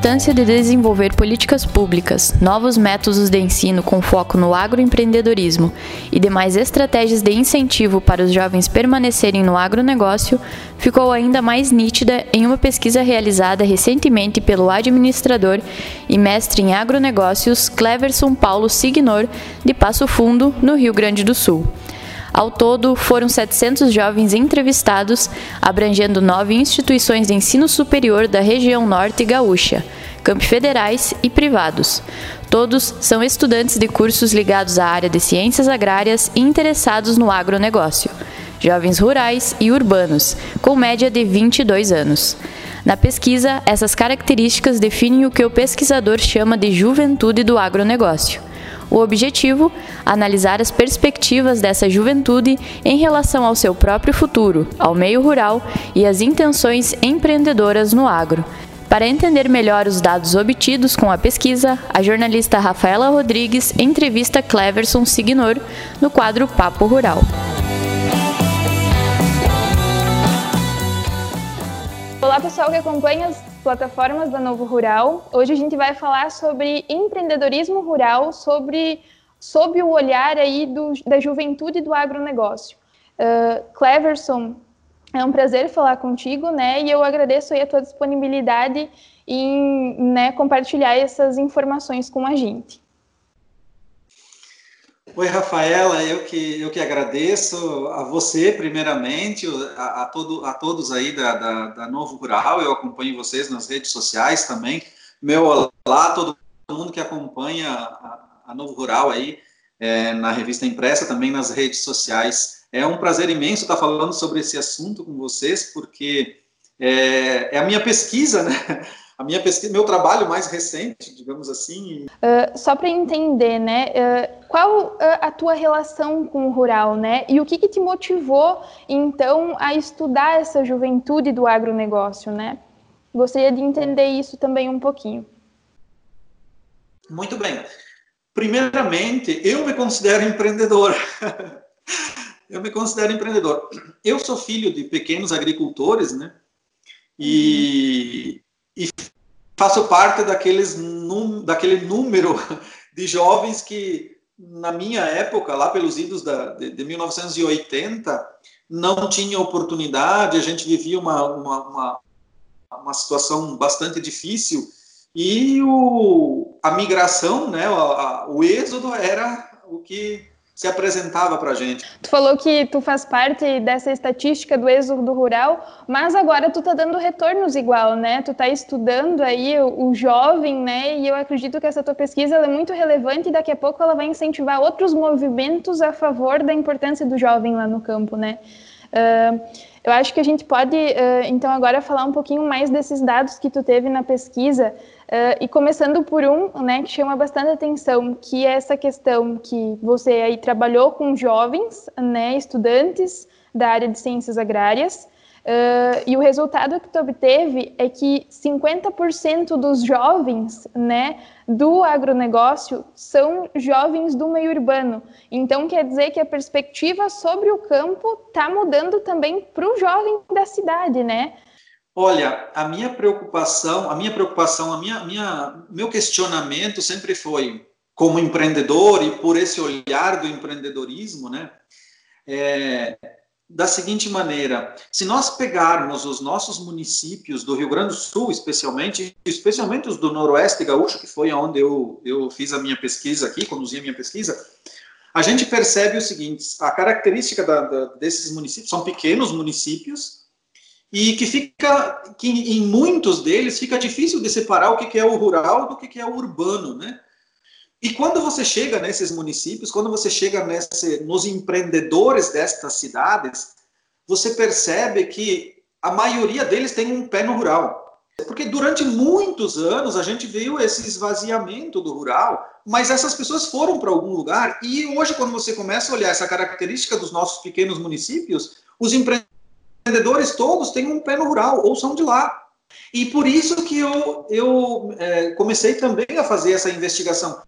importância de desenvolver políticas públicas, novos métodos de ensino com foco no agroempreendedorismo e demais estratégias de incentivo para os jovens permanecerem no agronegócio ficou ainda mais nítida em uma pesquisa realizada recentemente pelo administrador e mestre em agronegócios Cleverson Paulo Signor, de Passo Fundo, no Rio Grande do Sul. Ao todo, foram 700 jovens entrevistados, abrangendo nove instituições de ensino superior da região norte gaúcha, campi federais e privados. Todos são estudantes de cursos ligados à área de ciências agrárias e interessados no agronegócio. Jovens rurais e urbanos, com média de 22 anos. Na pesquisa, essas características definem o que o pesquisador chama de juventude do agronegócio. O objetivo: analisar as perspectivas dessa juventude em relação ao seu próprio futuro, ao meio rural e as intenções empreendedoras no agro. Para entender melhor os dados obtidos com a pesquisa, a jornalista Rafaela Rodrigues entrevista Cleverson Signor no quadro Papo Rural. Olá pessoal que acompanha plataformas da Novo Rural. Hoje a gente vai falar sobre empreendedorismo rural, sobre sob o olhar aí do, da juventude do agronegócio. Uh, Cleverson, é um prazer falar contigo, né? E eu agradeço aí a tua disponibilidade em né, compartilhar essas informações com a gente. Oi, Rafaela, eu que, eu que agradeço a você, primeiramente, a, a, todo, a todos aí da, da, da, Novo Rural, eu acompanho vocês nas redes sociais também. Meu olá, todo mundo que acompanha a, a Novo Rural aí, é, na revista impressa, também nas redes sociais. É um prazer imenso estar falando sobre esse assunto com vocês, porque é, é a minha pesquisa, né? A minha pesquisa, meu trabalho mais recente, digamos assim. Uh, só para entender, né? Uh, qual uh, a tua relação com o rural, né? E o que, que, te motivou, então, a estudar essa juventude do agronegócio, né? Gostaria de entender isso também um pouquinho. Muito bem. Primeiramente, eu me considero empreendedor. eu me considero empreendedor. Eu sou filho de pequenos agricultores, né? E, e faço parte daqueles num, daquele número de jovens que, na minha época, lá pelos idos da, de, de 1980, não tinha oportunidade, a gente vivia uma, uma, uma, uma situação bastante difícil e o, a migração, né, a, o êxodo era o que se apresentava para a gente. Tu falou que tu faz parte dessa estatística do êxodo rural, mas agora tu tá dando retornos igual, né? Tu tá estudando aí o, o jovem, né? E eu acredito que essa tua pesquisa é muito relevante e daqui a pouco ela vai incentivar outros movimentos a favor da importância do jovem lá no campo, né? Uh, eu acho que a gente pode, uh, então, agora falar um pouquinho mais desses dados que tu teve na pesquisa, uh, e começando por um, né, que chama bastante atenção, que é essa questão que você aí trabalhou com jovens, né, estudantes da área de ciências agrárias, Uh, e o resultado que tu obteve é que 50% dos jovens né, do agronegócio são jovens do meio urbano. Então, quer dizer que a perspectiva sobre o campo está mudando também para o jovem da cidade, né? Olha, a minha preocupação, a minha preocupação, a minha, minha, meu questionamento sempre foi, como empreendedor e por esse olhar do empreendedorismo, né? É, da seguinte maneira: se nós pegarmos os nossos municípios do Rio Grande do Sul, especialmente, especialmente os do Noroeste Gaúcho, que foi onde eu, eu fiz a minha pesquisa aqui, conduzi a minha pesquisa, a gente percebe o seguinte: a característica da, da, desses municípios são pequenos municípios e que fica, que em muitos deles fica difícil de separar o que é o rural do que é o urbano, né? E quando você chega nesses municípios, quando você chega nesse, nos empreendedores destas cidades, você percebe que a maioria deles tem um pé no rural. Porque durante muitos anos a gente viu esse esvaziamento do rural, mas essas pessoas foram para algum lugar e hoje, quando você começa a olhar essa característica dos nossos pequenos municípios, os empreendedores todos têm um pé no rural ou são de lá. E por isso que eu, eu é, comecei também a fazer essa investigação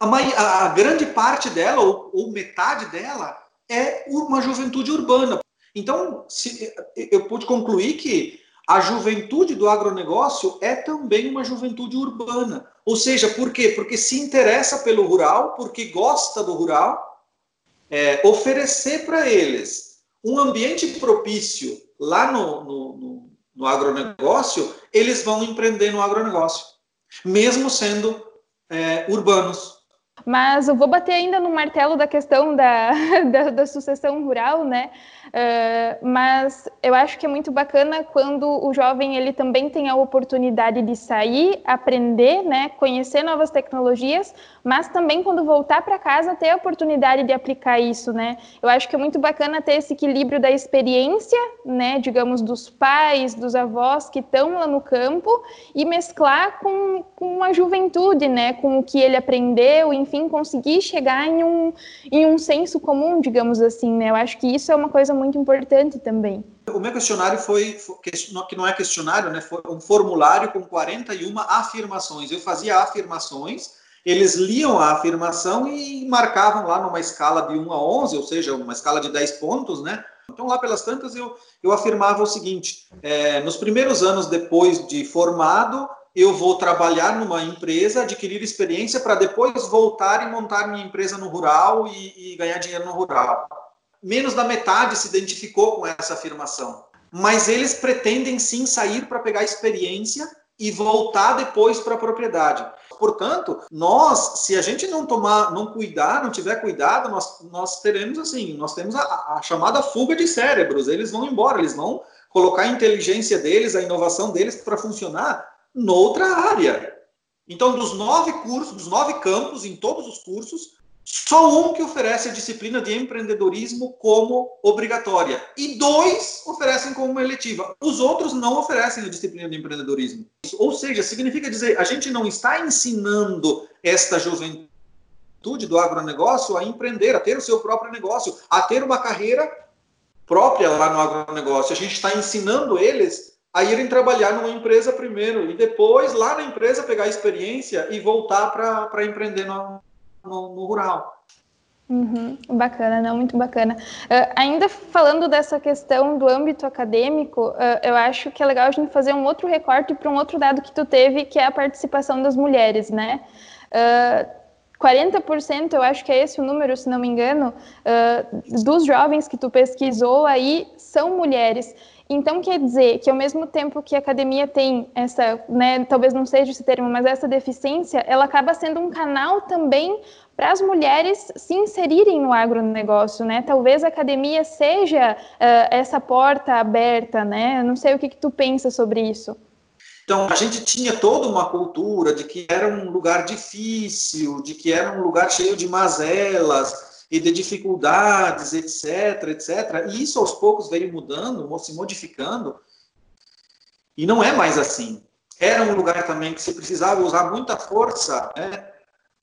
a, a grande parte dela, ou, ou metade dela, é uma juventude urbana. Então, se, eu pude concluir que a juventude do agronegócio é também uma juventude urbana. Ou seja, por quê? Porque se interessa pelo rural, porque gosta do rural, é, oferecer para eles um ambiente propício lá no, no, no, no agronegócio, eles vão empreender no agronegócio, mesmo sendo é, urbanos. Mas eu vou bater ainda no martelo da questão da, da, da sucessão rural, né? Uh, mas eu acho que é muito bacana quando o jovem ele também tem a oportunidade de sair, aprender, né, conhecer novas tecnologias, mas também quando voltar para casa ter a oportunidade de aplicar isso, né? Eu acho que é muito bacana ter esse equilíbrio da experiência, né, digamos, dos pais, dos avós que estão lá no campo e mesclar com, com a juventude, né, com o que ele aprendeu, enfim, conseguir chegar em um, em um senso comum, digamos assim, né? Eu acho que isso é uma coisa muito importante também. O meu questionário foi, que não é questionário, né, foi um formulário com 41 afirmações. Eu fazia afirmações, eles liam a afirmação e marcavam lá numa escala de 1 a 11, ou seja, uma escala de 10 pontos, né? Então, lá pelas tantas, eu, eu afirmava o seguinte: é, nos primeiros anos depois de formado, eu vou trabalhar numa empresa, adquirir experiência para depois voltar e montar minha empresa no rural e, e ganhar dinheiro no rural menos da metade se identificou com essa afirmação. Mas eles pretendem sim sair para pegar experiência e voltar depois para a propriedade. Portanto, nós, se a gente não tomar, não cuidar, não tiver cuidado, nós, nós teremos assim, nós temos a, a chamada fuga de cérebros. Eles vão embora, eles vão colocar a inteligência deles, a inovação deles para funcionar noutra área. Então, dos nove cursos, dos nove campos, em todos os cursos, só um que oferece a disciplina de empreendedorismo como obrigatória e dois oferecem como eletiva. Os outros não oferecem a disciplina de empreendedorismo. Ou seja, significa dizer, a gente não está ensinando esta juventude do agronegócio a empreender, a ter o seu próprio negócio, a ter uma carreira própria lá no agronegócio. A gente está ensinando eles a irem trabalhar numa empresa primeiro e depois lá na empresa pegar experiência e voltar para empreender no, no, no rural. Uhum, bacana, não, muito bacana. Uh, ainda falando dessa questão do âmbito acadêmico, uh, eu acho que é legal a gente fazer um outro recorte para um outro dado que tu teve, que é a participação das mulheres, né? Uh, 40%, eu acho que é esse o número, se não me engano, dos jovens que tu pesquisou aí são mulheres. Então, quer dizer que ao mesmo tempo que a academia tem essa, né, talvez não seja esse termo, mas essa deficiência, ela acaba sendo um canal também para as mulheres se inserirem no agronegócio, né? Talvez a academia seja uh, essa porta aberta, né? Não sei o que, que tu pensa sobre isso. Então, a gente tinha toda uma cultura de que era um lugar difícil, de que era um lugar cheio de mazelas, e de dificuldades, etc, etc. E isso aos poucos veio mudando, se modificando, e não é mais assim. Era um lugar também que se precisava usar muita força né,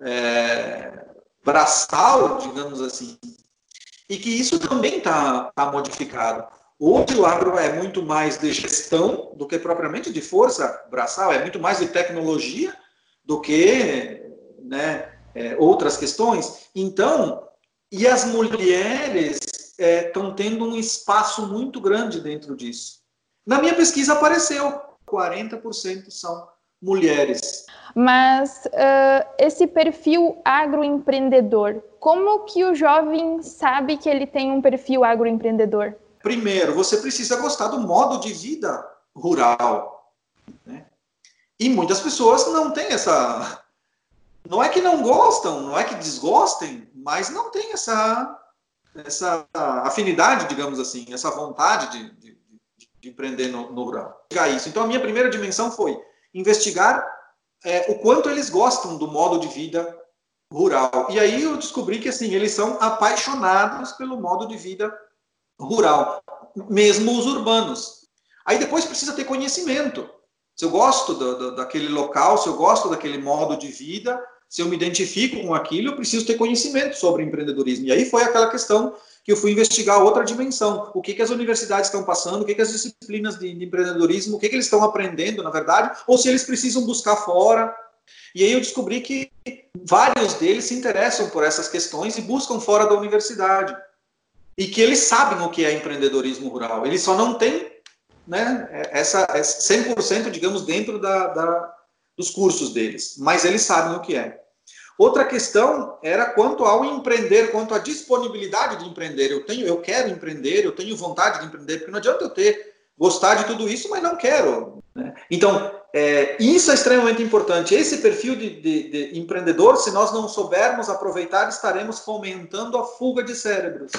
é, braçal, digamos assim, e que isso também está tá modificado. Hoje o agro é muito mais de gestão do que propriamente de força braçal, é muito mais de tecnologia do que né, é, outras questões. Então, e as mulheres estão é, tendo um espaço muito grande dentro disso. Na minha pesquisa apareceu, 40% são mulheres. Mas uh, esse perfil agroempreendedor, como que o jovem sabe que ele tem um perfil agroempreendedor? Primeiro, você precisa gostar do modo de vida rural. Né? E muitas pessoas não têm essa, não é que não gostam, não é que desgostem, mas não tem essa, essa afinidade, digamos assim, essa vontade de, de, de empreender no, no rural. Isso. Então, a minha primeira dimensão foi investigar é, o quanto eles gostam do modo de vida rural. E aí eu descobri que assim eles são apaixonados pelo modo de vida rural, mesmo os urbanos. Aí depois precisa ter conhecimento. Se eu gosto do, daquele local, se eu gosto daquele modo de vida, se eu me identifico com aquilo, eu preciso ter conhecimento sobre empreendedorismo. E aí foi aquela questão que eu fui investigar outra dimensão. O que, que as universidades estão passando, o que, que as disciplinas de, de empreendedorismo, o que, que eles estão aprendendo, na verdade, ou se eles precisam buscar fora. E aí eu descobri que vários deles se interessam por essas questões e buscam fora da universidade. e que eles sabem o que é empreendedorismo rural. Eles só não têm né, essa, essa 100%, digamos, dentro da, da, dos cursos deles, mas eles sabem o que é. Outra questão era quanto ao empreender, quanto à disponibilidade de empreender. Eu tenho, eu quero empreender, eu tenho vontade de empreender, porque não adianta eu ter gostar de tudo isso, mas não quero. Né? Então, é, isso é extremamente importante. Esse perfil de, de, de, empreendedor, se nós não soubermos aproveitar, estaremos fomentando a fuga de cérebros.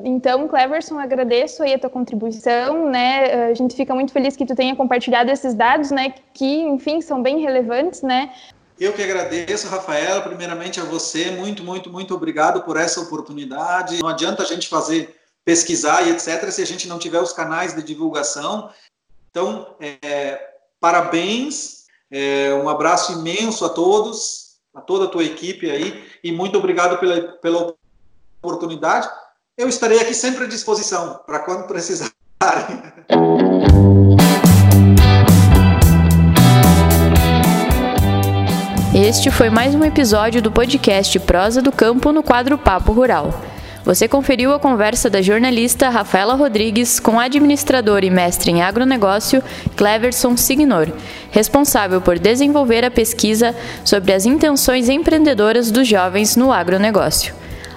Então, Cleverson, agradeço aí a tua contribuição, né? A gente fica muito feliz que tu tenha compartilhado esses dados, né? Que, enfim, são bem relevantes, né? Eu que agradeço, Rafaela, primeiramente a você, muito, muito, muito obrigado por essa oportunidade. Não adianta a gente fazer pesquisar e etc., se a gente não tiver os canais de divulgação. Então, é, parabéns, é, um abraço imenso a todos, a toda a tua equipe aí, e muito obrigado pela, pela oportunidade. Eu estarei aqui sempre à disposição para quando precisarem. Este foi mais um episódio do podcast Prosa do Campo no quadro Papo Rural. Você conferiu a conversa da jornalista Rafaela Rodrigues com administrador e mestre em agronegócio Cleverson Signor, responsável por desenvolver a pesquisa sobre as intenções empreendedoras dos jovens no agronegócio.